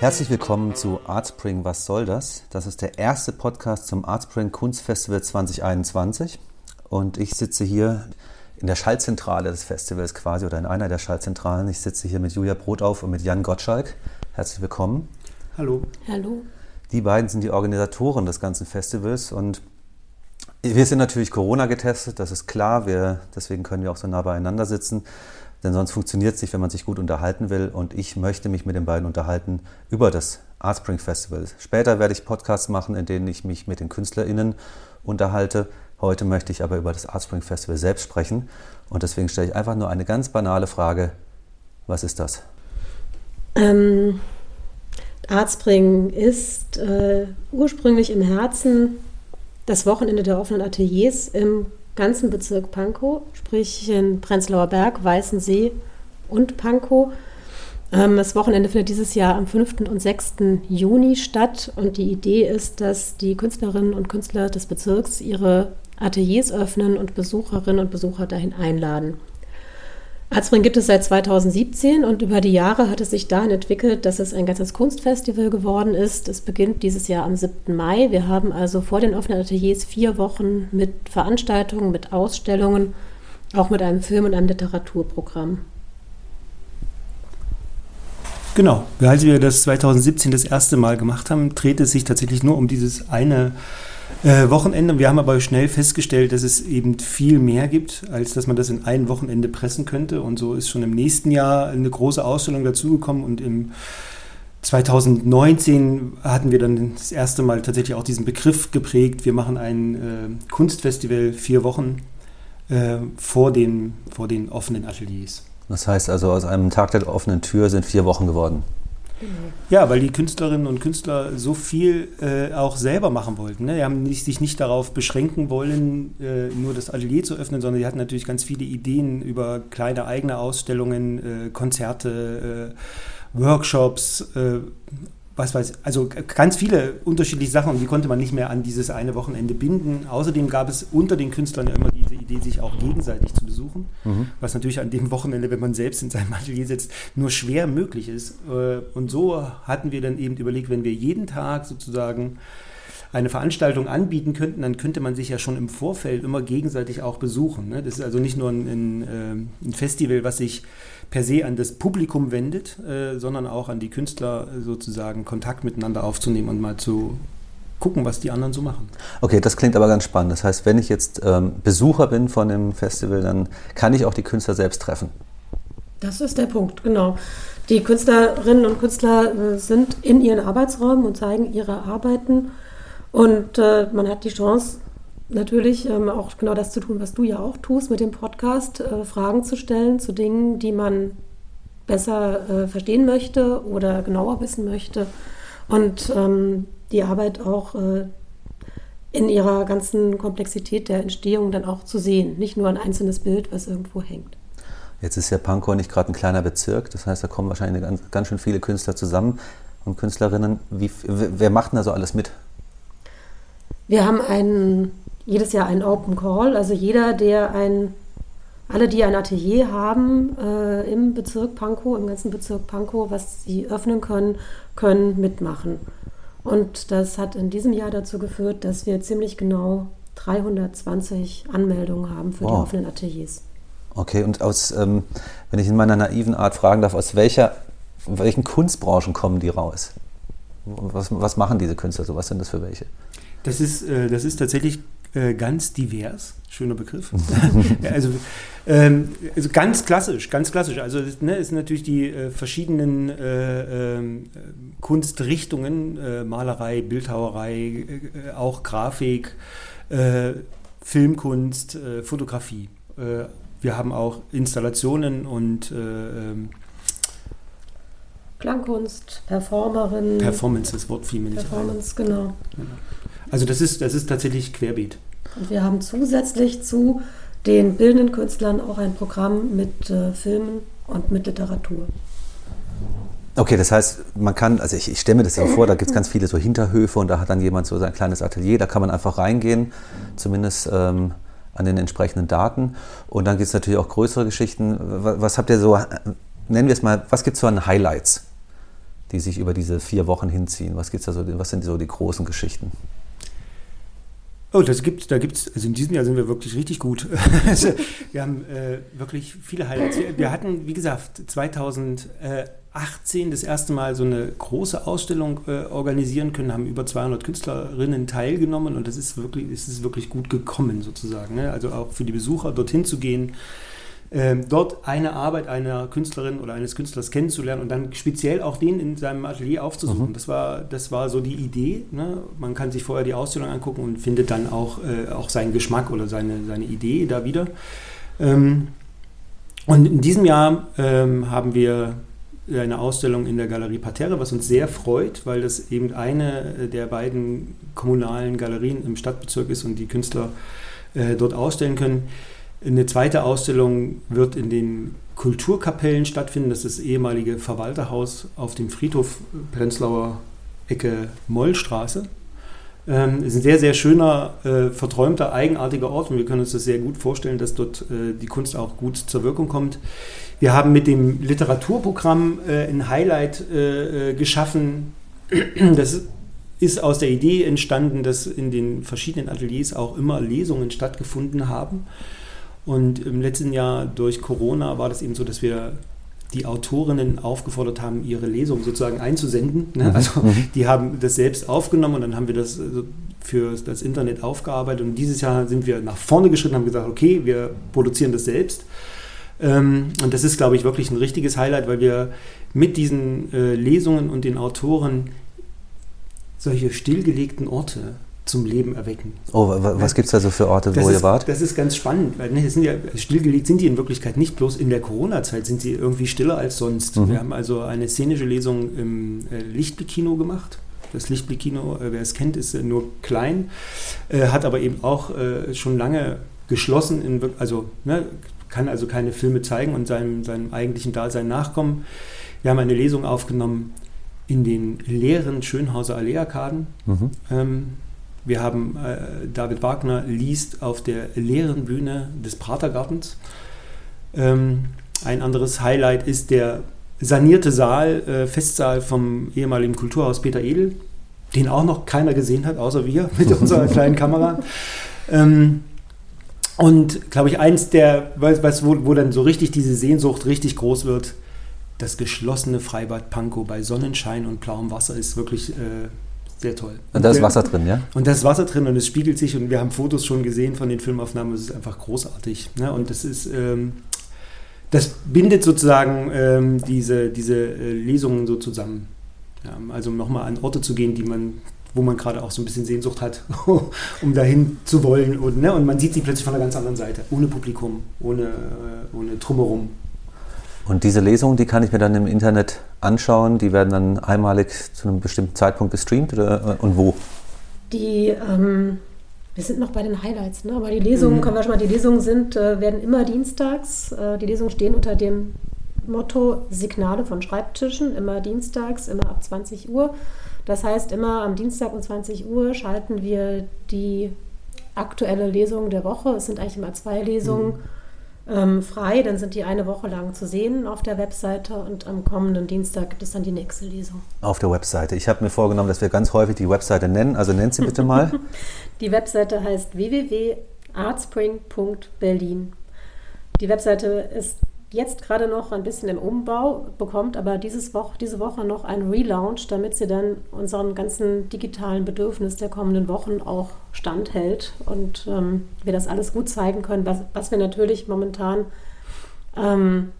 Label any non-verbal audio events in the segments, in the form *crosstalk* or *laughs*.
Herzlich willkommen zu Artspring Was soll das? Das ist der erste Podcast zum Artspring Kunstfestival 2021 und ich sitze hier in der Schallzentrale des Festivals quasi oder in einer der Schallzentralen. Ich sitze hier mit Julia Brotauf und mit Jan Gottschalk. Herzlich willkommen. Hallo. Hallo. Die beiden sind die Organisatoren des ganzen Festivals und wir sind natürlich Corona getestet, das ist klar. Wir, deswegen können wir auch so nah beieinander sitzen. Denn sonst funktioniert es nicht, wenn man sich gut unterhalten will. Und ich möchte mich mit den beiden unterhalten über das Artspring Festival. Später werde ich Podcasts machen, in denen ich mich mit den KünstlerInnen unterhalte. Heute möchte ich aber über das Artspring Festival selbst sprechen. Und deswegen stelle ich einfach nur eine ganz banale Frage. Was ist das? Ähm, Artspring ist äh, ursprünglich im Herzen das Wochenende der offenen Ateliers im ganzen Bezirk Pankow, sprich in Prenzlauer Berg, Weißensee und Pankow. Ähm, das Wochenende findet dieses Jahr am 5. und 6. Juni statt und die Idee ist, dass die Künstlerinnen und Künstler des Bezirks ihre Ateliers öffnen und Besucherinnen und Besucher dahin einladen. Arzbring gibt es seit 2017 und über die Jahre hat es sich dahin entwickelt, dass es ein ganzes Kunstfestival geworden ist. Es beginnt dieses Jahr am 7. Mai. Wir haben also vor den offenen Ateliers vier Wochen mit Veranstaltungen, mit Ausstellungen, auch mit einem Film- und einem Literaturprogramm. Genau, als wir das 2017 das erste Mal gemacht haben, dreht es sich tatsächlich nur um dieses eine äh, Wochenende. Wir haben aber schnell festgestellt, dass es eben viel mehr gibt, als dass man das in ein Wochenende pressen könnte. Und so ist schon im nächsten Jahr eine große Ausstellung dazugekommen und im 2019 hatten wir dann das erste Mal tatsächlich auch diesen Begriff geprägt. Wir machen ein äh, Kunstfestival vier Wochen äh, vor, den, vor den offenen Ateliers. Das heißt also, aus einem Tag der offenen Tür sind vier Wochen geworden. Ja, weil die Künstlerinnen und Künstler so viel äh, auch selber machen wollten. Ne? Die haben nicht, sich nicht darauf beschränken wollen, äh, nur das Atelier zu öffnen, sondern die hatten natürlich ganz viele Ideen über kleine eigene Ausstellungen, äh, Konzerte, äh, Workshops, äh, was weiß, also ganz viele unterschiedliche Sachen und die konnte man nicht mehr an dieses eine Wochenende binden. Außerdem gab es unter den Künstlern ja immer diese Idee, sich auch gegenseitig zu besuchen, mhm. was natürlich an dem Wochenende, wenn man selbst in seinem Atelier sitzt, nur schwer möglich ist. Äh, und so hatten wir dann eben überlegt, wenn wir jeden Tag sozusagen eine Veranstaltung anbieten könnten, dann könnte man sich ja schon im Vorfeld immer gegenseitig auch besuchen. Ne? Das ist also nicht nur ein, ein, äh, ein Festival, was sich per se an das Publikum wendet, äh, sondern auch an die Künstler sozusagen Kontakt miteinander aufzunehmen und mal zu gucken, was die anderen so machen. Okay, das klingt aber ganz spannend. Das heißt, wenn ich jetzt ähm, Besucher bin von dem Festival, dann kann ich auch die Künstler selbst treffen. Das ist der Punkt, genau. Die Künstlerinnen und Künstler äh, sind in ihren Arbeitsräumen und zeigen ihre Arbeiten. Und äh, man hat die Chance, natürlich ähm, auch genau das zu tun, was du ja auch tust mit dem Podcast, äh, Fragen zu stellen zu Dingen, die man besser äh, verstehen möchte oder genauer wissen möchte und ähm, die Arbeit auch äh, in ihrer ganzen Komplexität der Entstehung dann auch zu sehen, nicht nur ein einzelnes Bild, was irgendwo hängt. Jetzt ist ja Pankow nicht gerade ein kleiner Bezirk, das heißt, da kommen wahrscheinlich ganz, ganz schön viele Künstler zusammen und Künstlerinnen. Wie, wer macht denn da so alles mit? Wir haben einen jedes Jahr ein Open Call. Also jeder, der ein, alle, die ein Atelier haben äh, im Bezirk Pankow, im ganzen Bezirk Pankow, was sie öffnen können, können mitmachen. Und das hat in diesem Jahr dazu geführt, dass wir ziemlich genau 320 Anmeldungen haben für wow. die offenen Ateliers. Okay, und aus, ähm, wenn ich in meiner naiven Art fragen darf, aus welcher, welchen Kunstbranchen kommen die raus? Was, was machen diese Künstler so? Was sind das für welche? Das ist, äh, das ist tatsächlich äh, ganz divers, schöner Begriff. *laughs* also, ähm, also, ganz klassisch, ganz klassisch. Also ne, es sind natürlich die äh, verschiedenen äh, ähm, Kunstrichtungen, äh, Malerei, Bildhauerei, äh, auch Grafik, Filmkunst, Fotografie. wir haben auch Installationen und ähm, Klangkunst, Performerin. Performance, das Wort fiel mir nicht Performance, ein. genau. genau. Also das ist, das ist tatsächlich querbeet. Und wir haben zusätzlich zu den bildenden Künstlern auch ein Programm mit äh, Filmen und mit Literatur. Okay, das heißt, man kann, also ich, ich stelle mir das ja vor, da gibt es ganz viele so Hinterhöfe und da hat dann jemand so sein kleines Atelier, da kann man einfach reingehen, zumindest ähm, an den entsprechenden Daten. Und dann gibt es natürlich auch größere Geschichten. Was habt ihr so, nennen wir es mal, was gibt es so an Highlights, die sich über diese vier Wochen hinziehen? Was, gibt's da so, was sind so die großen Geschichten? Oh, das gibt, da gibt es, also in diesem Jahr sind wir wirklich richtig gut. *laughs* also, wir haben äh, wirklich viele Highlights. Wir, wir, hatten, wie gesagt, 2018 das erste Mal so eine große Ausstellung äh, organisieren können, haben über 200 Künstlerinnen teilgenommen und das ist wirklich, es ist wirklich gut gekommen sozusagen. Ne? Also auch für die Besucher dorthin zu gehen, ähm, dort eine Arbeit einer Künstlerin oder eines Künstlers kennenzulernen und dann speziell auch den in seinem Atelier aufzusuchen. Mhm. Das, war, das war so die Idee. Ne? Man kann sich vorher die Ausstellung angucken und findet dann auch, äh, auch seinen Geschmack oder seine, seine Idee da wieder. Ähm, und in diesem Jahr ähm, haben wir eine Ausstellung in der Galerie Parterre, was uns sehr freut, weil das eben eine der beiden kommunalen Galerien im Stadtbezirk ist und die Künstler äh, dort ausstellen können. Eine zweite Ausstellung wird in den Kulturkapellen stattfinden. Das ist das ehemalige Verwalterhaus auf dem Friedhof Prenzlauer Ecke Mollstraße. Ähm, ist ein sehr, sehr schöner, äh, verträumter, eigenartiger Ort und wir können uns das sehr gut vorstellen, dass dort äh, die Kunst auch gut zur Wirkung kommt. Wir haben mit dem Literaturprogramm äh, ein Highlight äh, äh, geschaffen. Das ist aus der Idee entstanden, dass in den verschiedenen Ateliers auch immer Lesungen stattgefunden haben. Und im letzten Jahr durch Corona war das eben so, dass wir die Autorinnen aufgefordert haben, ihre Lesung sozusagen einzusenden. Ne? Mhm. Also mhm. die haben das selbst aufgenommen und dann haben wir das äh, für das Internet aufgearbeitet. Und dieses Jahr sind wir nach vorne geschritten und haben gesagt, okay, wir produzieren das selbst. Ähm, und das ist, glaube ich, wirklich ein richtiges Highlight, weil wir mit diesen äh, Lesungen und den Autoren solche stillgelegten Orte zum Leben erwecken. Oh, was gibt es da so für Orte, das wo ist, ihr wart? Das ist ganz spannend, weil ne, sind ja, stillgelegt sind die in Wirklichkeit nicht bloß in der Corona-Zeit, sind sie irgendwie stiller als sonst. Mhm. Wir haben also eine szenische Lesung im äh, Lichtblick-Kino gemacht. Das Lichtblick-Kino, äh, wer es kennt, ist äh, nur klein, äh, hat aber eben auch äh, schon lange geschlossen, in, also ne, kann also keine Filme zeigen und seinem, seinem eigentlichen Dasein nachkommen. Wir haben eine Lesung aufgenommen in den leeren Schönhauser Allee-Arkaden. Mhm. Ähm, wir haben äh, David Wagner liest auf der leeren Bühne des Pratergartens. Ähm, ein anderes Highlight ist der sanierte Saal, äh, Festsaal vom ehemaligen Kulturhaus Peter Edel, den auch noch keiner gesehen hat, außer wir *laughs* mit unserer *laughs* kleinen Kamera. Ähm, und glaube ich, eins der, was, wo, wo dann so richtig diese Sehnsucht richtig groß wird, das geschlossene Freibad Pankow bei Sonnenschein und blauem Wasser ist wirklich äh, sehr toll. Und, da ist Wasser drin, ja? Und da ist Wasser drin und es spiegelt sich und wir haben Fotos schon gesehen von den Filmaufnahmen. Es ist einfach großartig. Ne? Und das ist, ähm, das bindet sozusagen ähm, diese, diese äh, Lesungen so zusammen. Ja, also nochmal an Orte zu gehen, die man, wo man gerade auch so ein bisschen Sehnsucht hat, *laughs* um dahin zu wollen. Und, ne? und man sieht sie plötzlich von einer ganz anderen Seite, ohne Publikum, ohne, äh, ohne Drumherum. Und diese Lesungen, die kann ich mir dann im Internet anschauen. Die werden dann einmalig zu einem bestimmten Zeitpunkt gestreamt oder, und wo? Die, ähm, wir sind noch bei den Highlights, ne? aber die Lesungen, mhm. können wir schon mal, die Lesungen sind, äh, werden immer dienstags. Äh, die Lesungen stehen unter dem Motto Signale von Schreibtischen, immer dienstags, immer ab 20 Uhr. Das heißt, immer am Dienstag um 20 Uhr schalten wir die aktuelle Lesung der Woche. Es sind eigentlich immer zwei Lesungen. Mhm ähm, frei. Dann sind die eine Woche lang zu sehen auf der Webseite und am kommenden Dienstag gibt es dann die nächste Lesung. Auf der Webseite. Ich habe mir vorgenommen, dass wir ganz häufig die Webseite nennen. Also nennt sie bitte mal. *laughs* die Webseite heißt www.artspring.berlin. Die Webseite ist jetzt gerade noch ein bisschen im Umbau, bekommt aber dieses Woche, diese Woche noch einen Relaunch, damit sie dann unseren ganzen digitalen Bedürfnis der kommenden Wochen auch standhält und ähm, wir das alles gut zeigen können, was, was wir natürlich momentan ähm,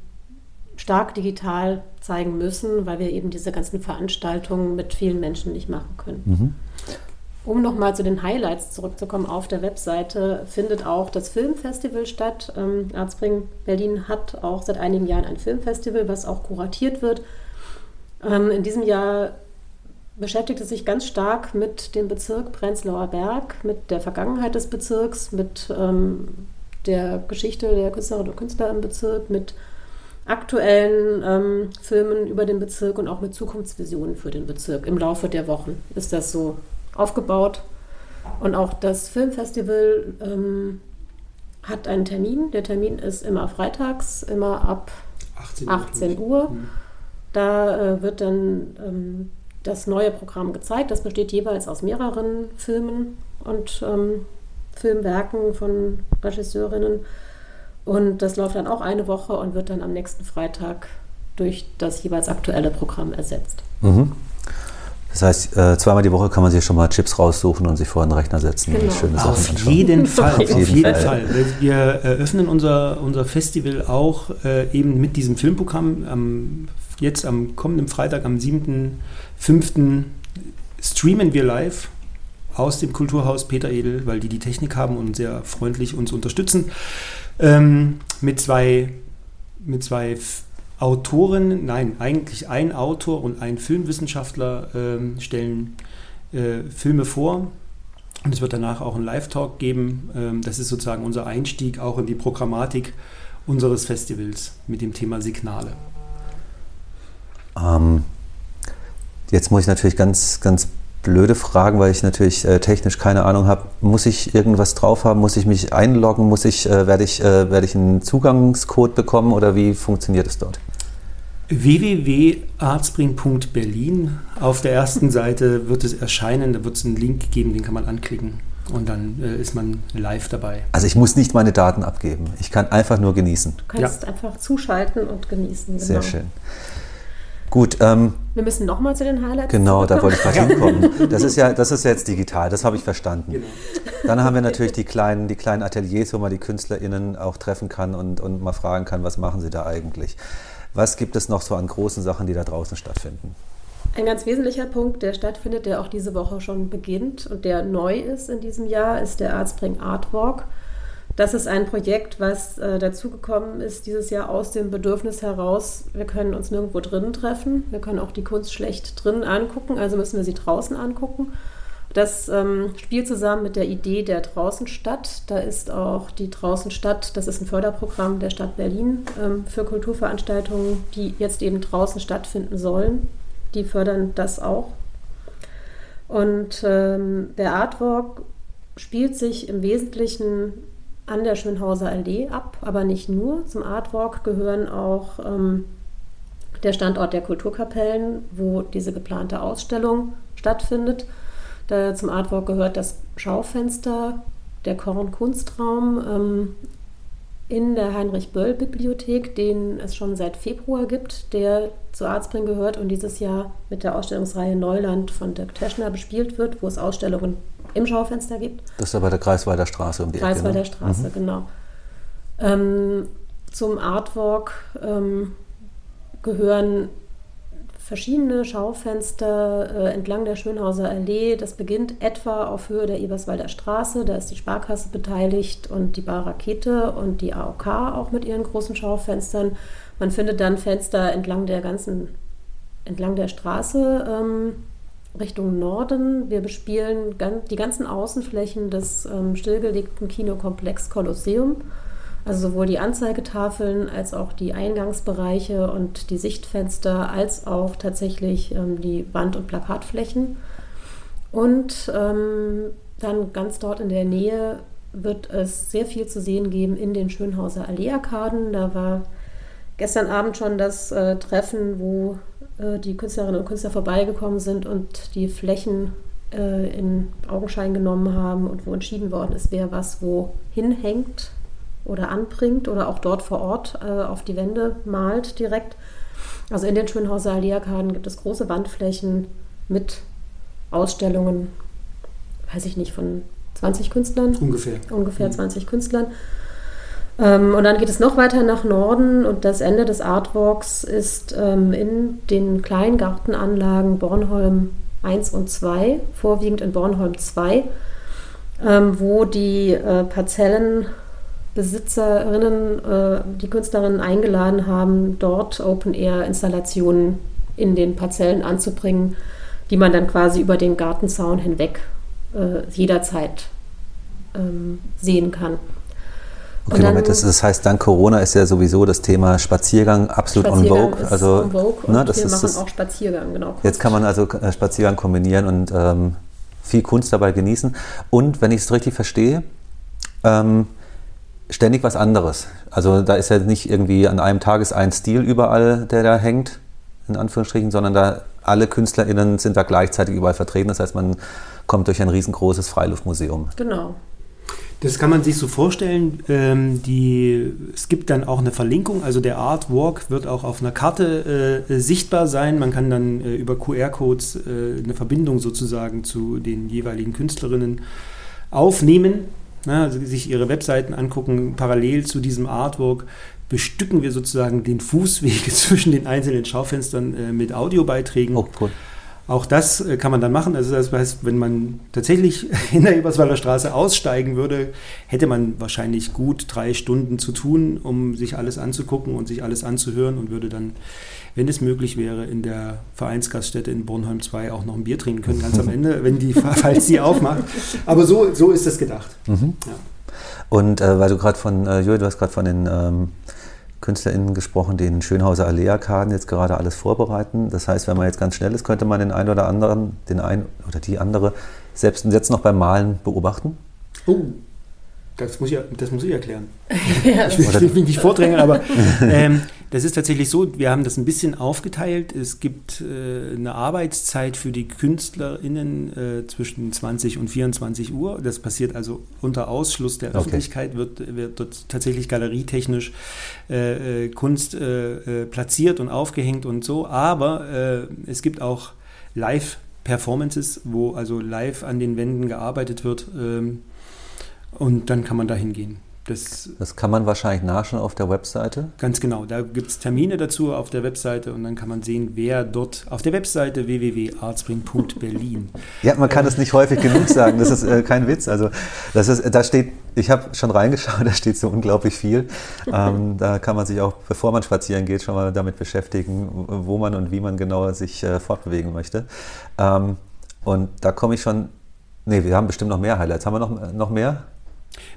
stark digital zeigen müssen, weil wir eben diese ganzen Veranstaltungen mit vielen Menschen nicht machen können. Mhm. Um nochmal zu den Highlights zurückzukommen, auf der Webseite findet auch das Filmfestival statt. Ähm, Arztbring Berlin hat auch seit einigen Jahren ein Filmfestival, was auch kuratiert wird. Ähm, in diesem Jahr beschäftigt es sich ganz stark mit dem Bezirk Prenzlauer Berg, mit der Vergangenheit des Bezirks, mit ähm, der Geschichte der Künstlerinnen und Künstler im Bezirk, mit aktuellen ähm, Filmen über den Bezirk und auch mit Zukunftsvisionen für den Bezirk. Im Laufe der Wochen ist das so aufgebaut. Und auch das Filmfestival ähm, hat einen Termin. Der Termin ist immer freitags, immer ab 18, 18 Uhr. Mhm. Da äh, wird dann ähm, das neue Programm gezeigt. Das besteht jeweils aus mehreren Filmen und ähm, Filmwerken von Regisseurinnen. Und das läuft dann auch eine Woche und wird dann am nächsten Freitag durch das jeweils aktuelle Programm ersetzt. Mhm. Das heißt, äh, zweimal die Woche kann man sich schon mal Chips raussuchen und sich vor den Rechner setzen genau. und schöne Sachen auf anschauen. Jeden *laughs* Fall, auf jeden, auf jeden Fall. Fall. Wir eröffnen unser, unser Festival auch äh, eben mit diesem Filmprogramm. Am, jetzt am kommenden Freitag, am 7.5. streamen wir live aus dem Kulturhaus Peter Edel, weil die die Technik haben und sehr freundlich uns unterstützen. Ähm, mit zwei, mit zwei Autoren, nein, eigentlich ein Autor und ein Filmwissenschaftler ähm, stellen äh, Filme vor. Und es wird danach auch einen Live-Talk geben. Ähm, das ist sozusagen unser Einstieg auch in die Programmatik unseres Festivals mit dem Thema Signale. Ähm, jetzt muss ich natürlich ganz, ganz blöde Fragen, weil ich natürlich äh, technisch keine Ahnung habe. Muss ich irgendwas drauf haben? Muss ich mich einloggen? Muss ich, äh, werde ich, äh, werde ich einen Zugangscode bekommen oder wie funktioniert es dort? www.artspring.berlin. Auf der ersten Seite wird es erscheinen, da wird es einen Link geben, den kann man anklicken und dann äh, ist man live dabei. Also ich muss nicht meine Daten abgeben, ich kann einfach nur genießen. Du kannst ja. einfach zuschalten und genießen. Genau. Sehr schön. Gut. Ähm, Wir müssen nochmal zu den Highlights. Genau, da wollte ich gerade hinkommen. Das ist ja, das ist jetzt digital, das habe ich verstanden. Genau. Dann haben wir natürlich die kleinen, die kleinen Ateliers, wo man die KünstlerInnen auch treffen kann und, und mal fragen kann, was machen sie da eigentlich. Was gibt es noch so an großen Sachen, die da draußen stattfinden? Ein ganz wesentlicher Punkt, der stattfindet, der auch diese Woche schon beginnt und der neu ist in diesem Jahr, ist der Artspring Art Walk. Das ist ein Projekt, was äh, dazugekommen ist dieses Jahr aus dem Bedürfnis heraus, wir können uns nirgendwo drinnen treffen, wir können auch die Kunst schlecht drinnen angucken, also müssen wir sie draußen angucken. Das ähm, spielt zusammen mit der Idee der Draußenstadt. Da ist auch die Draußenstadt, das ist ein Förderprogramm der Stadt Berlin ähm, für Kulturveranstaltungen, die jetzt eben draußen stattfinden sollen. Die fördern das auch. Und ähm, der Artwalk spielt sich im Wesentlichen an der Schönhauser Allee ab, aber nicht nur. Zum Artwalk gehören auch ähm, der Standort der Kulturkapellen, wo diese geplante Ausstellung stattfindet da zum Artwork gehört das Schaufenster, der Korn-Kunstraum ähm, in der Heinrich-Böll-Bibliothek, den es schon seit Februar gibt, der zu Arzbring gehört und dieses Jahr mit der Ausstellungsreihe Neuland von Dirk Teschner bespielt wird, wo es Ausstellungen im Schaufenster gibt. Das ist aber der Kreiswalder Straße um die Kreiswalder Ecke. Ne? Straße, mhm. genau. Ähm, zum Artwork ähm, gehören verschiedene Schaufenster äh, entlang der Schönhauser Allee. Das beginnt etwa auf Höhe der Eberswalder Straße. Da ist die Sparkasse beteiligt und die Bar Rakete und die AOK auch mit ihren großen Schaufenstern. Man findet dann Fenster entlang der ganzen, entlang der Straße ähm, Richtung Norden. Wir bespielen die ganzen Außenflächen des ähm, stillgelegten Kinokomplex Kolosseum. Also sowohl die Anzeigetafeln als auch die Eingangsbereiche und die Sichtfenster als auch tatsächlich ähm, die Wand- und Plakatflächen. Und ähm, dann ganz dort in der Nähe wird es sehr viel zu sehen geben in den Schönhauser Allee-Arkaden. Da war gestern Abend schon das äh, Treffen, wo äh, die Künstlerinnen und Künstler vorbeigekommen sind und die Flächen äh, in Augenschein genommen haben und wo entschieden worden ist, wer was wo hinhängt oder anbringt oder auch dort vor Ort äh, auf die Wände malt direkt. Also in den Schönhauser Allee-Arkaden gibt es große Wandflächen mit Ausstellungen, weiß ich nicht, von 20 Künstlern. Ungefähr. Ungefähr mhm. 20 Künstlern. Ähm, und dann geht es noch weiter nach Norden und das Ende des Artwalks ist ähm, in den Kleingartenanlagen Bornholm 1 und 2, vorwiegend in Bornholm 2, ähm, wo die äh, Parzellen Besitzerinnen, äh, die Künstlerinnen eingeladen haben, dort Open-Air-Installationen in den Parzellen anzubringen, die man dann quasi über den Gartenzaun hinweg äh, jederzeit ähm, sehen kann. Okay, dann, Moment, das, das, heißt, dank Corona ist ja sowieso das Thema Spaziergang absolut Spaziergang on vogue. also, on vogue ne, das wir ist, machen das, auch Spaziergang, genau. Jetzt kann man also äh, Spaziergang kombinieren und ähm, viel Kunst dabei genießen. Und wenn ich es richtig verstehe, ähm, ständig was anderes. Also da ist ja nicht irgendwie an einem Tag ist ein Stil überall, der da hängt, in Anführungsstrichen, sondern da alle KünstlerInnen sind da gleichzeitig überall vertreten. Das heißt, man kommt durch ein riesengroßes Freiluftmuseum. Genau. Das kann man sich so vorstellen. Ähm, die, es gibt dann auch eine Verlinkung, also der Artwalk wird auch auf einer Karte äh, sichtbar sein. Man kann dann äh, über QR-Codes äh, eine Verbindung sozusagen zu den jeweiligen Künstlerinnen aufnehmen, na, also sich ihre Webseiten angucken. Parallel zu diesem Artwork bestücken wir sozusagen den Fußweg *laughs* zwischen den einzelnen Schaufenstern äh, mit Audiobeiträgen. Oh, cool. Auch das äh, kann man dann machen. Also das heißt, wenn man tatsächlich *laughs* in der Eberswalder Straße aussteigen würde, hätte man wahrscheinlich gut drei Stunden zu tun, um sich alles anzugucken und sich alles anzuhören und würde dann, wenn es möglich wäre, in der Vereinsgaststätte in Bornholm 2 auch noch ein Bier trinken können, ganz am *laughs* Ende, wenn die, falls die aufmacht. Aber so, so ist das gedacht. Mhm. Ja. Und äh, weil du gerade von, äh, Joel, du hast gerade von den ähm, KünstlerInnen gesprochen, die in Schönhauser Allee-Arkaden jetzt gerade alles vorbereiten. Das heißt, wenn man jetzt ganz schnell ist, könnte man den einen oder anderen, den einen oder die andere selbst jetzt noch beim Malen beobachten. Oh, das muss ich, das muss ich erklären. *laughs* ja. Ich will, mich nicht vordrängen, aber *laughs* ähm, das ist tatsächlich so, wir haben das ein bisschen aufgeteilt. Es gibt äh, eine Arbeitszeit für die KünstlerInnen äh, zwischen 20 und 24 Uhr. Das passiert also unter Ausschluss der okay. Öffentlichkeit, wird, wird dort tatsächlich galerietechnisch äh, äh Kunst äh, äh, platziert und aufgehängt und so. Aber es gibt auch Live-Performances, wo also live an den Wänden gearbeitet wird. Ähm, und dann kann man da hingehen. Das, das, kann man wahrscheinlich nachschauen auf der Webseite. Ganz genau, da gibt es Termine dazu auf der Webseite und dann kann man sehen, wer dort auf der Webseite www.artspring.berlin. *laughs* Ja, man kann es nicht häufig genug sagen, das ist äh, kein Witz. Also das ist, da steht, ich habe schon reingeschaut, *laughs* da steht so unglaublich viel. Ähm, da kann man sich auch, bevor man spazieren geht, schon mal damit beschäftigen, wo man und wie man genauer sich äh, fortbewegen möchte. Ähm, und da komme ich schon, nee, wir haben bestimmt noch mehr Highlights. Haben wir noch, noch mehr?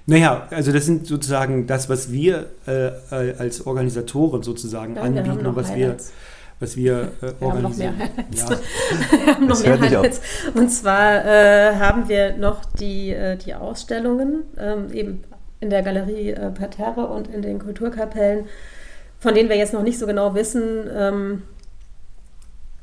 Naja, also das sind sozusagen das, was wir äh, äh als Organisatoren sozusagen Nein, anbieten und was Highlights. wir was wir, äh, wir Haben noch mehr Highlights. Ja. *laughs* wir haben noch mehr Highlights. Und zwar äh, haben wir noch die, äh, die Ausstellungen, ähm, eben in der Galerie äh, Parterre und in den Kulturkapellen, von denen wir jetzt noch nicht so genau wissen, ähm,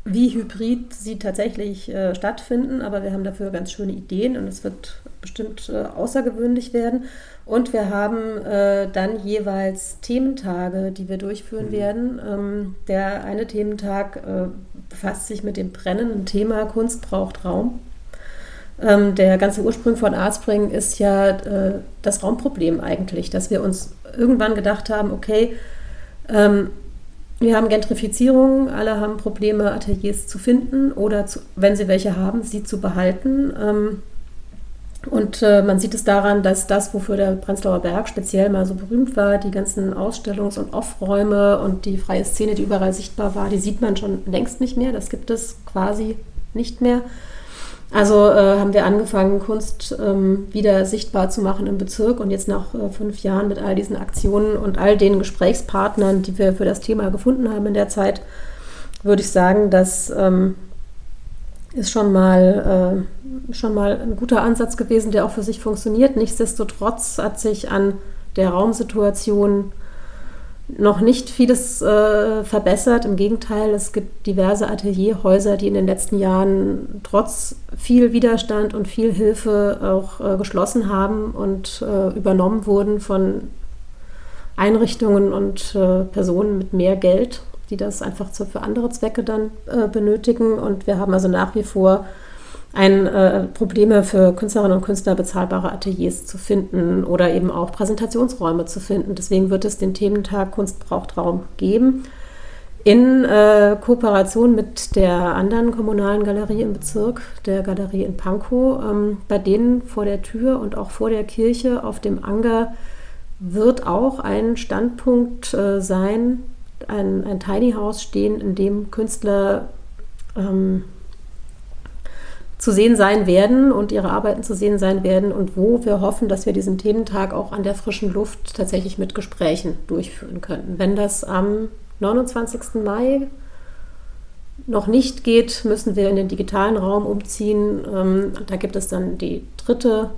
wie hybrid sie tatsächlich äh, stattfinden, aber wir haben dafür ganz schöne Ideen und es wird bestimmt äh, außergewöhnlich werden. Und wir haben äh, dann jeweils Thementage, die wir durchführen mhm. werden. Ähm, der eine Thementag äh, befasst sich mit dem brennenden Thema Kunst braucht Raum. Ähm, der ganze Ursprung von Artspring ist ja äh, das Raumproblem eigentlich, dass wir uns irgendwann gedacht haben, okay, ähm, wir haben Gentrifizierung, alle haben Probleme, Ateliers zu finden oder, zu, wenn sie welche haben, sie zu behalten. Ähm, und äh, man sieht es daran, dass das, wofür der Prenzlauer Berg speziell mal so berühmt war, die ganzen Ausstellungs- und Off-Räume und die freie Szene, die überall sichtbar war, die sieht man schon längst nicht mehr. Das gibt es quasi nicht mehr. Also äh, haben wir angefangen, Kunst ähm, wieder sichtbar zu machen im Bezirk und jetzt nach äh, fünf Jahren mit all diesen Aktionen und all den Gesprächspartnern, die wir für das Thema gefunden haben in der Zeit, würde ich sagen, das ähm, ist schon mal, äh, schon mal ein guter Ansatz gewesen, der auch für sich funktioniert. Nichtsdestotrotz hat sich an der Raumsituation noch nicht vieles äh, verbessert. Im Gegenteil, es gibt diverse Atelierhäuser, die in den letzten Jahren trotz viel Widerstand und viel Hilfe auch äh, geschlossen haben und äh, übernommen wurden von Einrichtungen und äh, Personen mit mehr Geld, die das einfach für andere Zwecke dann äh, benötigen. Und wir haben also nach wie vor ein äh, Probleme für Künstlerinnen und Künstler bezahlbare Ateliers zu finden oder eben auch Präsentationsräume zu finden. Deswegen wird es den Thementag Kunst braucht Raum geben. In äh, Kooperation mit der anderen kommunalen Galerie im Bezirk, der Galerie in Pankow, ähm, bei denen vor der Tür und auch vor der Kirche auf dem Anger wird auch ein Standpunkt äh, sein, ein, ein Tiny House stehen, in dem Künstler ähm, zu sehen sein werden und ihre Arbeiten zu sehen sein werden und wo wir hoffen, dass wir diesen Thementag auch an der frischen Luft tatsächlich mit Gesprächen durchführen könnten. Wenn das am 29. Mai noch nicht geht, müssen wir in den digitalen Raum umziehen. Ähm, da gibt es dann die dritte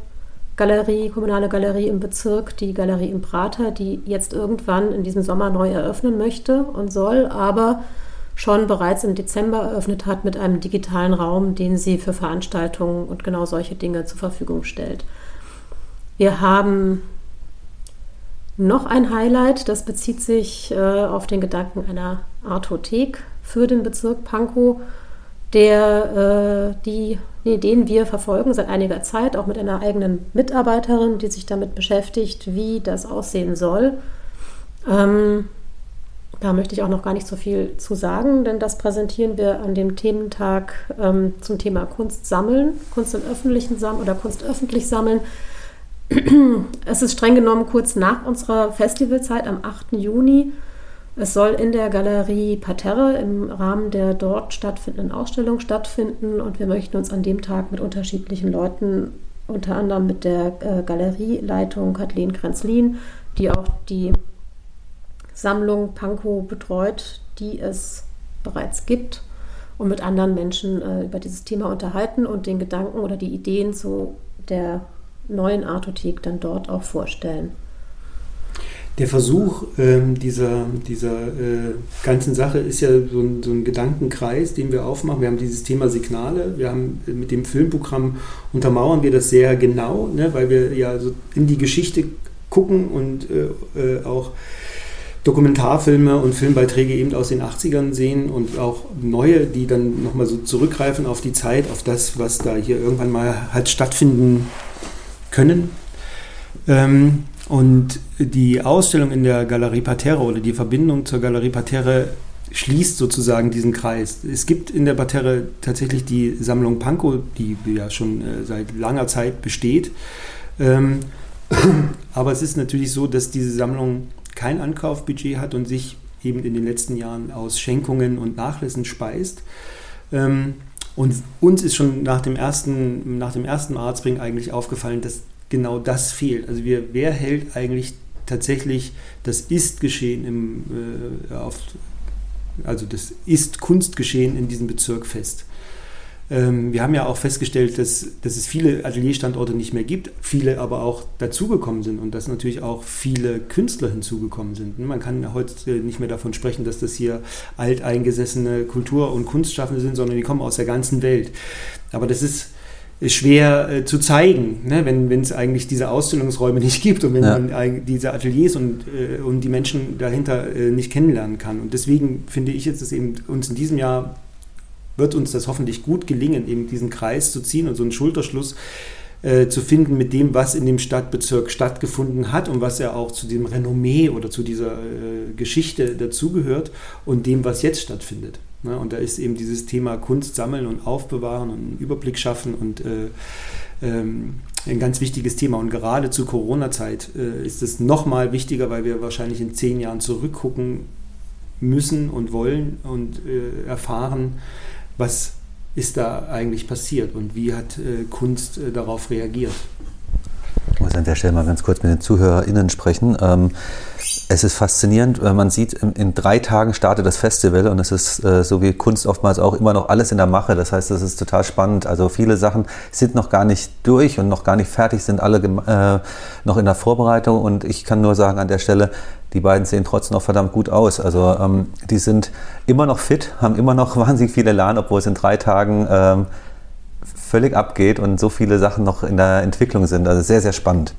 Galerie, kommunale Galerie im Bezirk, die Galerie im Prater, die jetzt irgendwann in diesem Sommer neu eröffnen möchte und soll, aber schon bereits im Dezember eröffnet hat mit einem digitalen Raum, den sie für Veranstaltungen und genau solche Dinge zur Verfügung stellt. Wir haben noch ein Highlight, das bezieht sich äh, auf den Gedanken einer Artothek für den Bezirk Pankow, der, äh, die, nee, den wir verfolgen seit einiger Zeit, auch mit einer eigenen Mitarbeiterin, die sich damit beschäftigt, wie das aussehen soll. Ähm, da möchte ich auch noch gar nicht so viel zu sagen, denn das präsentieren wir an dem Thementag ähm, zum Thema Kunst sammeln, Kunst im öffentlichen Sammeln oder Kunst öffentlich sammeln. *clears throat* Es ist streng genommen kurz nach unserer Festivalzeit am 8. Juni. Es soll in der Galerie Parterre im Rahmen der dort stattfindenden Ausstellung stattfinden und wir möchten uns an dem Tag mit unterschiedlichen Leuten, unter anderem mit der äh, Galerieleitung Kathleen Krenzlin, die auch die Sammlung Pankow betreut, die es bereits gibt und mit anderen Menschen äh, über dieses Thema unterhalten und den Gedanken oder die Ideen zu der neuen Artothek dann dort auch vorstellen. Der Versuch ähm, dieser, dieser äh, ganzen Sache ist ja so ein, so ein, Gedankenkreis, den wir aufmachen. Wir haben dieses Thema Signale. Wir haben äh, mit dem Filmprogramm untermauern wir das sehr genau, ne, weil wir ja so in die Geschichte gucken und äh, äh auch Dokumentarfilme und Filmbeiträge eben aus den 80ern sehen und auch neue, die dann nochmal so zurückgreifen auf die Zeit, auf das, was da hier irgendwann mal hat stattfinden können. Ähm, und die Ausstellung in der Galerie Parterre oder die Verbindung zur Galerie Parterre schließt sozusagen diesen Kreis. Es gibt in der Parterre tatsächlich die Sammlung Pankow, die ja schon äh, seit langer Zeit besteht. Ähm, *clears throat* aber es ist natürlich so, dass diese Sammlung kein Ankaufbudget hat und sich eben in den letzten Jahren aus Schenkungen und Nachlässen speist. Ähm, und uns ist schon nach dem ersten, nach dem ersten Arztbring eigentlich aufgefallen, dass genau das fehlt. Also wir, wer hält eigentlich tatsächlich das Ist-Geschehen im, äh, auf, also das Ist-Kunstgeschehen in diesem Bezirk fest? Ähm, wir haben ja auch festgestellt, dass, dass es viele Atelierstandorte nicht mehr gibt, viele aber auch dazugekommen sind und dass natürlich auch viele Künstler hinzugekommen sind. Man kann heute nicht mehr davon sprechen, dass das hier alteingesessene Kultur- und Kunstschaffende sind, sondern die kommen aus der ganzen Welt. Aber das ist schwer äh, zu zeigen, ne? wenn es eigentlich diese Ausstellungsräume nicht gibt und wenn ja. man diese Ateliers und, äh, und die Menschen dahinter äh, nicht kennenlernen kann. Und deswegen finde ich jetzt, dass eben uns in diesem Jahr wird uns das hoffentlich gut gelingen, eben diesen Kreis zu ziehen und so einen Schulterschluss äh, zu finden mit dem, was in dem Stadtbezirk stattgefunden hat und was ja auch zu dem Renommee oder zu dieser äh, Geschichte dazugehört und dem, was jetzt stattfindet. Ne? Und da ist eben dieses Thema Kunst sammeln und aufbewahren und einen Überblick schaffen und äh, ähm, ein ganz wichtiges Thema. Und gerade zur Corona-Zeit ist es nochmal wichtiger, weil wir wahrscheinlich in zehn Jahren zurückgucken müssen und wollen und erfahren, was ist da eigentlich passiert und wie hat äh, Kunst äh, darauf reagiert. Ich muss an der Stelle mal ganz kurz mit den ZuhörerInnen sprechen. Ähm, es ist faszinierend, man sieht, in, in, drei Tagen startet das Festival und es ist äh, so wie Kunst oftmals auch immer noch alles in der Mache. Das heißt, es ist total spannend. Also viele Sachen sind noch gar nicht durch und noch gar nicht fertig, sind alle äh, noch in der Vorbereitung und ich kann nur sagen an der Stelle, die beiden sehen trotzdem noch verdammt gut aus. Also ähm, die sind immer noch fit, haben immer noch *laughs* wahnsinnig viele Elan, obwohl es in drei Tagen ähm, völlig abgeht und so viele Sachen noch in der Entwicklung sind. Also sehr, sehr spannend.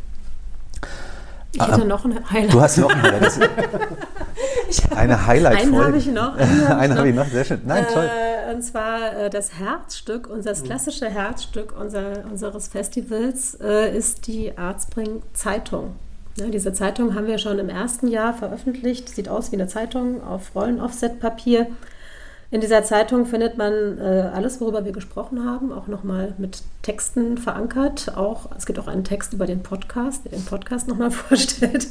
Ich hätte ah, noch ein Highlight. Du hast noch ein Highlight. *laughs* eine Highlight-Folge. Einen habe ich noch. Einen habe *laughs* ich noch. Sehr schön. Nein, toll. Äh, und zwar äh, das Herzstück, unser das klassische Herzstück unser, unseres Festivals äh, ist die Arztbring Zeitung. Ja, diese Zeitung haben wir schon im ersten Jahr veröffentlicht. Sieht aus wie eine Zeitung auf Rollen-Offset-Papier. In dieser Zeitung findet man äh, alles, worüber wir gesprochen haben, auch nochmal mit Texten verankert. Auch, es gibt auch einen Text über den Podcast, der den Podcast nochmal *laughs* vorstellt.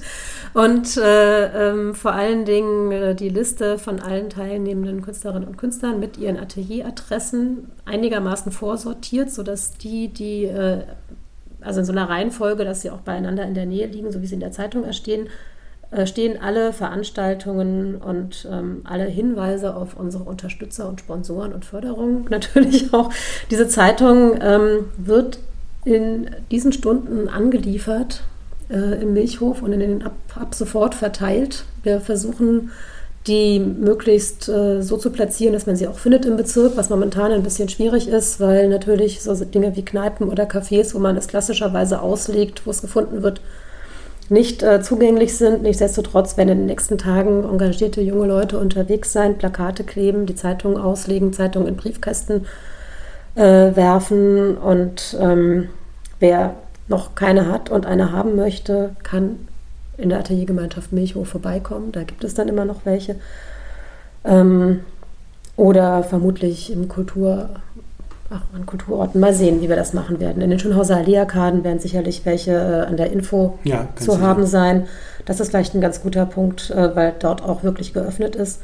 Und äh, ähm, vor allen Dingen äh, die Liste von allen teilnehmenden Künstlerinnen und Künstlern mit ihren Atelieradressen einigermaßen vorsortiert, sodass die, die äh, also in so einer Reihenfolge, dass sie auch beieinander in der Nähe liegen, so wie sie in der Zeitung erstehen, äh, stehen alle Veranstaltungen und ähm, alle Hinweise auf unsere Unterstützer und Sponsoren und Förderung *laughs* natürlich auch. Diese Zeitung ähm, wird in diesen Stunden angeliefert äh, im Milchhof und in den ab, ab sofort verteilt. Wir versuchen die möglichst äh, so zu platzieren, dass man sie auch findet im Bezirk, was momentan ein bisschen schwierig ist, weil natürlich so Dinge wie Kneipen oder Cafés, wo man es klassischerweise auslegt, wo es gefunden wird, nicht äh, zugänglich sind. Nichtsdestotrotz werden in den nächsten Tagen engagierte junge Leute unterwegs sein, Plakate kleben, die Zeitungen auslegen, Zeitungen in Briefkästen äh, werfen und ähm, wer noch keine hat und eine haben möchte, kann in der Ateliergemeinschaft Milchhof vorbeikommen. Da gibt es dann immer noch welche. Ähm, oder vermutlich im Kultur, ach, an Kulturorten. Mal sehen, wie wir das machen werden. In den Schönhauser Allee-Arkaden werden sicherlich welche äh, an der Info ja, zu sicher. haben sein. Das ist vielleicht ein ganz guter Punkt, äh, weil dort auch wirklich geöffnet ist.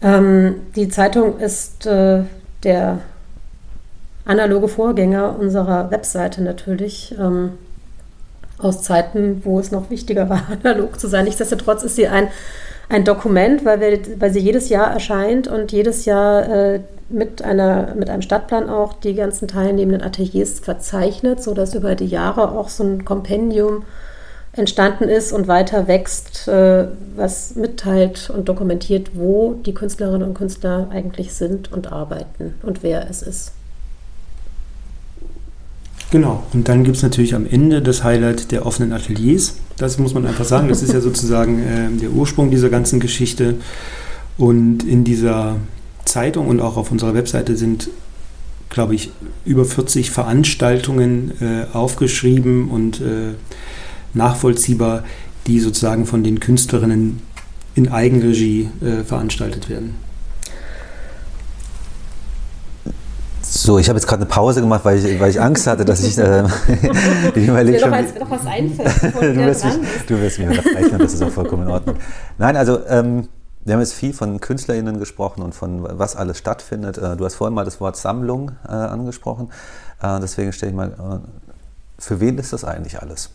Ähm, die Zeitung ist äh, der analoge Vorgänger unserer Webseite natürlich. Ähm, aus Zeiten, wo es noch wichtiger war, *laughs* analog zu sein. Nichtsdestotrotz ist sie ein, ein Dokument, weil, wir, weil sie jedes Jahr erscheint und jedes Jahr äh, mit, einer, mit einem Stadtplan auch die ganzen teilnehmenden Ateliers verzeichnet, sodass über die Jahre auch so ein Kompendium entstanden ist und weiter wächst, äh, was mitteilt und dokumentiert, wo die Künstlerinnen und Künstler eigentlich sind und arbeiten und wer es ist. Genau, und dann gibt es natürlich am Ende das Highlight der offenen Ateliers. Das muss man einfach sagen, das ist ja *laughs* sozusagen äh, der Ursprung dieser ganzen Geschichte. Und in dieser Zeitung und auch auf unserer Webseite sind, glaube ich, über 40 Veranstaltungen äh, aufgeschrieben und äh, nachvollziehbar, die sozusagen von den Künstlerinnen in Eigenregie äh, veranstaltet werden. So, ich habe jetzt gerade eine Pause gemacht, weil ich, weil ich Angst hatte, dass ich. Äh, *laughs* ich überlege schon. Noch was einfällt, *laughs* du, wirst mich, du wirst mich unterbrechen das ist auch vollkommen in Ordnung. Nein, also. Ähm, wir haben jetzt viel von KünstlerInnen gesprochen und von was alles stattfindet. Äh, du hast vorhin mal das Wort Sammlung äh, angesprochen. Äh, deswegen stelle ich mal, äh, für wen ist das eigentlich alles?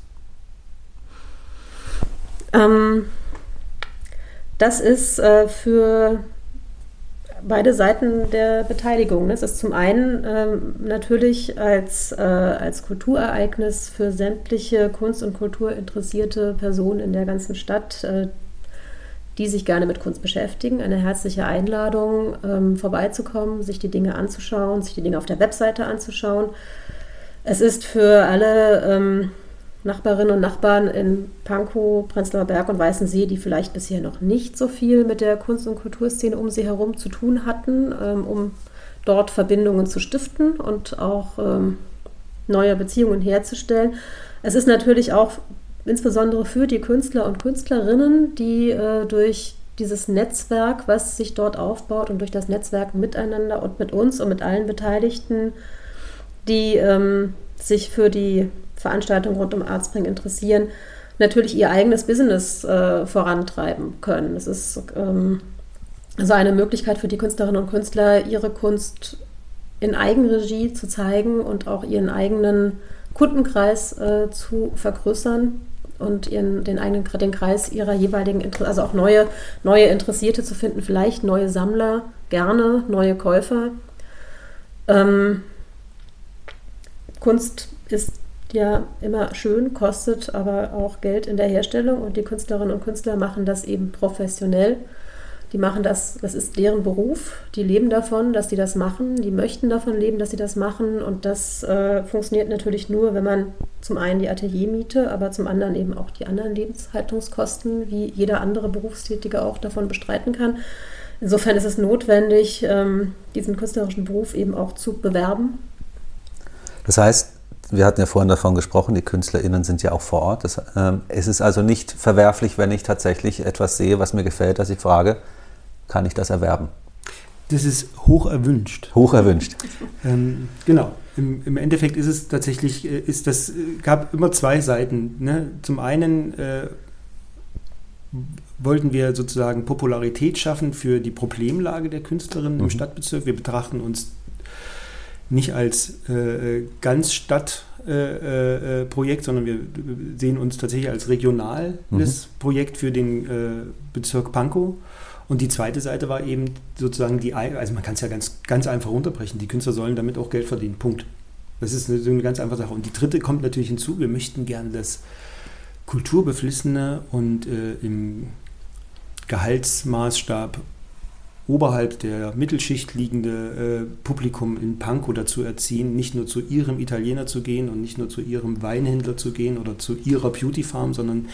Ähm, das ist äh, für beide Seiten der Beteiligung. Es ist zum einen ähm, natürlich als, äh, als Kulturereignis für sämtliche Kunst- und Kultur interessierte Personen in der ganzen Stadt, äh, die sich gerne mit Kunst beschäftigen, eine herzliche Einladung, ähm, vorbeizukommen, sich die Dinge anzuschauen, sich die Dinge auf der Webseite anzuschauen. Es ist für alle ähm, Nachbarinnen und Nachbarn in Pankow, Prenzlauer Berg und Weißensee, die vielleicht bisher noch nicht so viel mit der Kunst- und Kulturszene um sie herum zu tun hatten, ähm, um dort Verbindungen zu stiften und auch ähm, neue Beziehungen herzustellen. Es ist natürlich auch insbesondere für die Künstler und Künstlerinnen, die äh, durch dieses Netzwerk, was sich dort aufbaut und durch das Netzwerk miteinander und mit uns und mit allen Beteiligten, die ähm, sich für die Veranstaltungen rund um Artspring interessieren, natürlich ihr eigenes Business äh, vorantreiben können. Es ist ähm, also eine Möglichkeit für die Künstlerinnen und Künstler, ihre Kunst in Eigenregie zu zeigen und auch ihren eigenen Kundenkreis äh, zu vergrößern und ihren, den eigenen den Kreis ihrer jeweiligen, also auch neue, neue Interessierte zu finden, vielleicht neue Sammler, gerne neue Käufer. Ähm, Kunst ist ja immer schön, kostet aber auch Geld in der Herstellung und die Künstlerinnen und Künstler machen das eben professionell. Die machen das, das ist deren Beruf, die leben davon, dass die das machen, die möchten davon leben, dass sie das machen und das äh, funktioniert natürlich nur, wenn man zum einen die Ateliermiete, aber zum anderen eben auch die anderen Lebenshaltungskosten, wie jeder andere Berufstätige auch davon bestreiten kann. Insofern ist es notwendig, ähm, diesen künstlerischen Beruf eben auch zu bewerben. Das heißt, wir hatten ja vorhin davon gesprochen, die KünstlerInnen sind ja auch vor Ort. Das, ähm, es ist also nicht verwerflich, wenn ich tatsächlich etwas sehe, was mir gefällt, dass ich frage, kann ich das erwerben? Das ist hoch erwünscht. Hoch erwünscht. Ähm, genau. Im, Im, Endeffekt ist es tatsächlich, äh, ist das, äh, gab immer zwei Seiten. Ne? Zum einen äh, wollten wir sozusagen Popularität schaffen für die Problemlage der Künstlerinnen mhm. im Stadtbezirk. Wir betrachten uns nicht als äh, ganz Stadtprojekt, äh, äh, sondern wir sehen uns tatsächlich als regionales mhm. Projekt für den äh, Bezirk Pankow. Und die zweite Seite war eben sozusagen die, also man kann es ja ganz, ganz einfach runterbrechen, die Künstler sollen damit auch Geld verdienen, Punkt. Das ist eine, eine ganz einfache Sache. Und die dritte kommt natürlich hinzu, wir möchten gerne, dass kulturbeflissene und äh, im Gehaltsmaßstab oberhalb der Mittelschicht liegende äh, Publikum in Pankow dazu erziehen, nicht nur zu ihrem Italiener zu gehen und nicht nur zu ihrem Weinhändler zu gehen oder zu ihrer Beautyfarm, sondern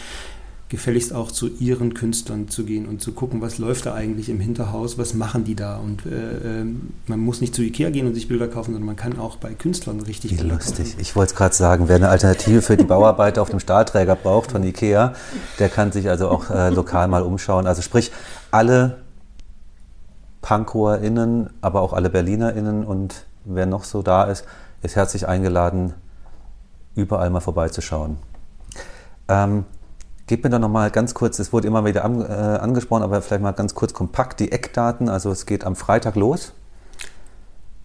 gefälligst auch zu ihren Künstlern zu gehen und zu gucken, was läuft da eigentlich im Hinterhaus, was machen die da. Und äh, ähm, man muss nicht zu Ikea gehen und sich Bilder kaufen, sondern man kann auch bei Künstlern richtig Wie Bilder lustig. Kaufen. Ich wollte es gerade sagen, wer eine Alternative für die Bauarbeiter auf dem Stahlträger braucht von Ikea, der kann sich also auch äh, lokal mal umschauen. Also sprich, alle PankowerInnen, aber auch alle BerlinerInnen und wer noch so da ist, ist herzlich eingeladen, überall mal vorbeizuschauen. Ähm, Gib mir doch nochmal ganz kurz, es wurde immer wieder an, äh, angesprochen, aber vielleicht mal ganz kurz kompakt die Eckdaten. Also es geht am Freitag los.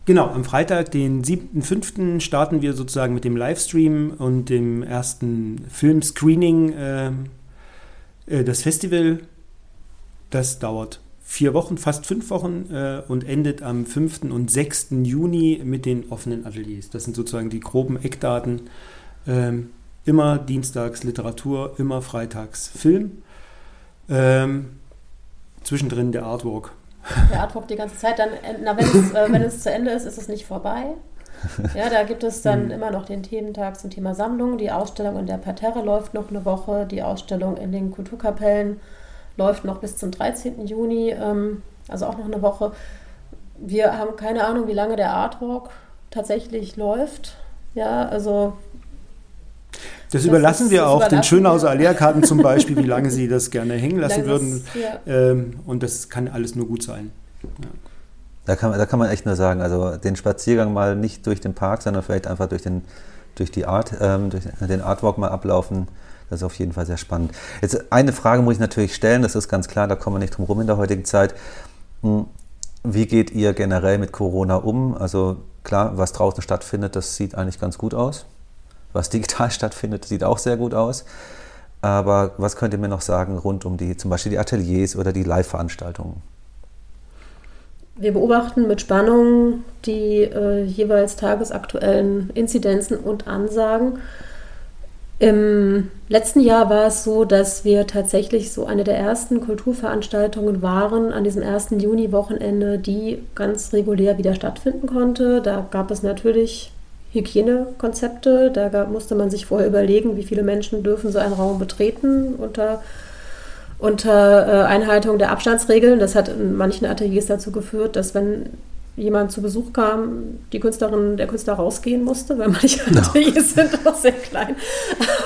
Genau, am Freitag, den 7.5. starten wir sozusagen mit dem Livestream und dem ersten Filmscreening äh, äh, das Festival. Das dauert vier Wochen, fast fünf Wochen äh, und endet am 5. und 6. Juni mit den offenen Ateliers. Das sind sozusagen die groben Eckdaten. Ähm, immer dienstags Literatur, immer freitags Film. Ähm, zwischendrin der Artwork. Der Artwork die ganze Zeit. Dann, na, wenn, es, äh, *laughs* wenn es zu Ende ist, ist es nicht vorbei. Ja, da gibt es dann mhm. immer noch den Thementag zum Thema Sammlung. Die Ausstellung in der Parterre läuft noch eine Woche. Die Ausstellung in den Kulturkapellen läuft noch bis zum 13. Juni, ähm, also auch noch eine Woche. Wir haben keine Ahnung, wie lange der Artwork tatsächlich läuft. Ja, also das, das überlassen ist, wir auch den Schönhauser Alea-Karten zum Beispiel, wie lange sie das gerne hängen *laughs* lassen würden. Ja. Ähm, und das kann alles nur gut sein. Ja. Da kann, da kann man echt nur sagen, also den Spaziergang mal nicht durch den Park, sondern vielleicht einfach durch den, durch die Art, ähm, durch den Artwalk mal ablaufen. Das ist auf jeden Fall sehr spannend. Jetzt eine Frage muss ich natürlich stellen, das ist ganz klar, da kommen wir nicht drum rum in der heutigen Zeit. Hm, wie geht ihr generell mit Corona um? Also klar, was draußen stattfindet, das sieht eigentlich ganz gut aus was digital *laughs* stattfindet, sieht auch sehr gut aus. Aber was könnt ihr mir noch sagen rund um die, zum Beispiel die Ateliers oder die Live-Veranstaltungen? Wir beobachten mit Spannung die äh, jeweils tagesaktuellen Inzidenzen und Ansagen. Im letzten Jahr war es so, dass wir tatsächlich so eine der ersten Kulturveranstaltungen waren an diesem 1. Juni-Wochenende, die ganz regulär wieder stattfinden konnte. Da gab es natürlich Hygienekonzepte. Da musste man sich vorher überlegen, wie viele Menschen dürfen so einen Raum betreten unter, unter äh, Einhaltung der Abstandsregeln. Das hat in manchen Ateliers dazu geführt, dass wenn jemand zu Besuch kam, die Künstlerin, der Künstler rausgehen musste, weil manche Ateliers sind auch sehr klein.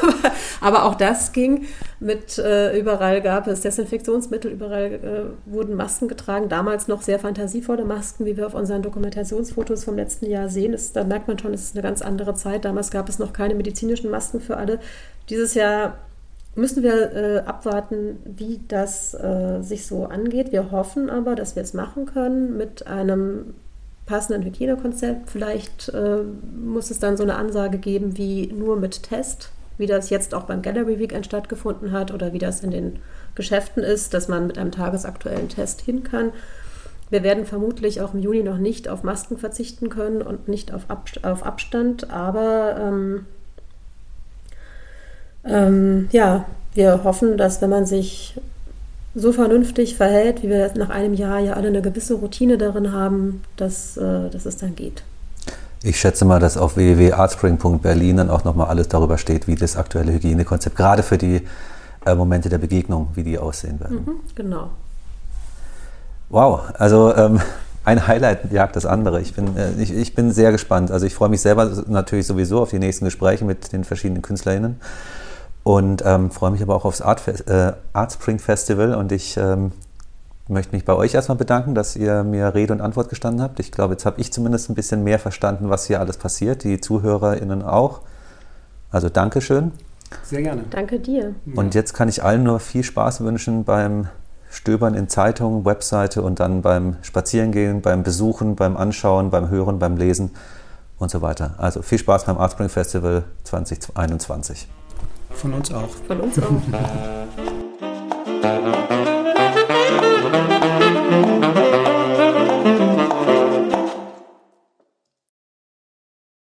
Aber, aber, auch das ging mit, äh, überall gab es Desinfektionsmittel, überall äh, wurden Masken getragen, damals noch sehr fantasievolle Masken, wie wir auf unseren Dokumentationsfotos vom letzten Jahr sehen. Das, da merkt man schon, es ist eine ganz andere Zeit. Damals gab es noch keine medizinischen Masken für alle. Dieses Jahr müssen wir äh, abwarten, wie das äh, sich so angeht. Wir hoffen aber, dass wir es machen können mit einem passenden Hygienekonzept. Vielleicht äh, muss es dann so eine Ansage geben wie nur mit Test, wie das jetzt auch beim Gallery Weekend stattgefunden hat oder wie das in den Geschäften ist, dass man mit einem tagesaktuellen Test hin kann. Wir werden vermutlich auch im Juni noch nicht auf Masken verzichten können und nicht auf, Ab auf Abstand, aber ähm, ähm, ja, wir hoffen, dass wenn man sich so vernünftig verhält, wie wir nach einem Jahr ja alle eine gewisse Routine darin haben, dass, äh, dass es dann geht. Ich schätze mal, dass auf www.artspring.berlin dann auch nochmal alles darüber steht, wie das aktuelle Hygienekonzept, gerade für die äh, Momente der Begegnung, wie die aussehen werden. Mhm, genau. Wow, also ähm, ein Highlight jagt das andere. Ich bin, äh, ich, ich bin sehr gespannt. Also ich freue mich selber natürlich sowieso auf die nächsten Gespräche mit den verschiedenen KünstlerInnen. Und ähm, freue mich aber auch aufs Art, äh, Art Spring Festival und ich ähm, möchte mich bei euch erstmal bedanken, dass ihr mir Rede und Antwort gestanden habt. Ich glaube, jetzt habe ich zumindest ein bisschen mehr verstanden, was hier alles passiert, die ZuhörerInnen auch. Also Dankeschön. Sehr gerne. Danke dir. Und jetzt kann ich allen nur viel Spaß wünschen beim Stöbern in Zeitungen, Webseite und dann beim Spazierengehen, beim Besuchen, beim Anschauen, beim Hören, beim Lesen und so weiter. Also viel Spaß beim Artspring Festival 2021. Von uns auch. Von uns auch. *laughs*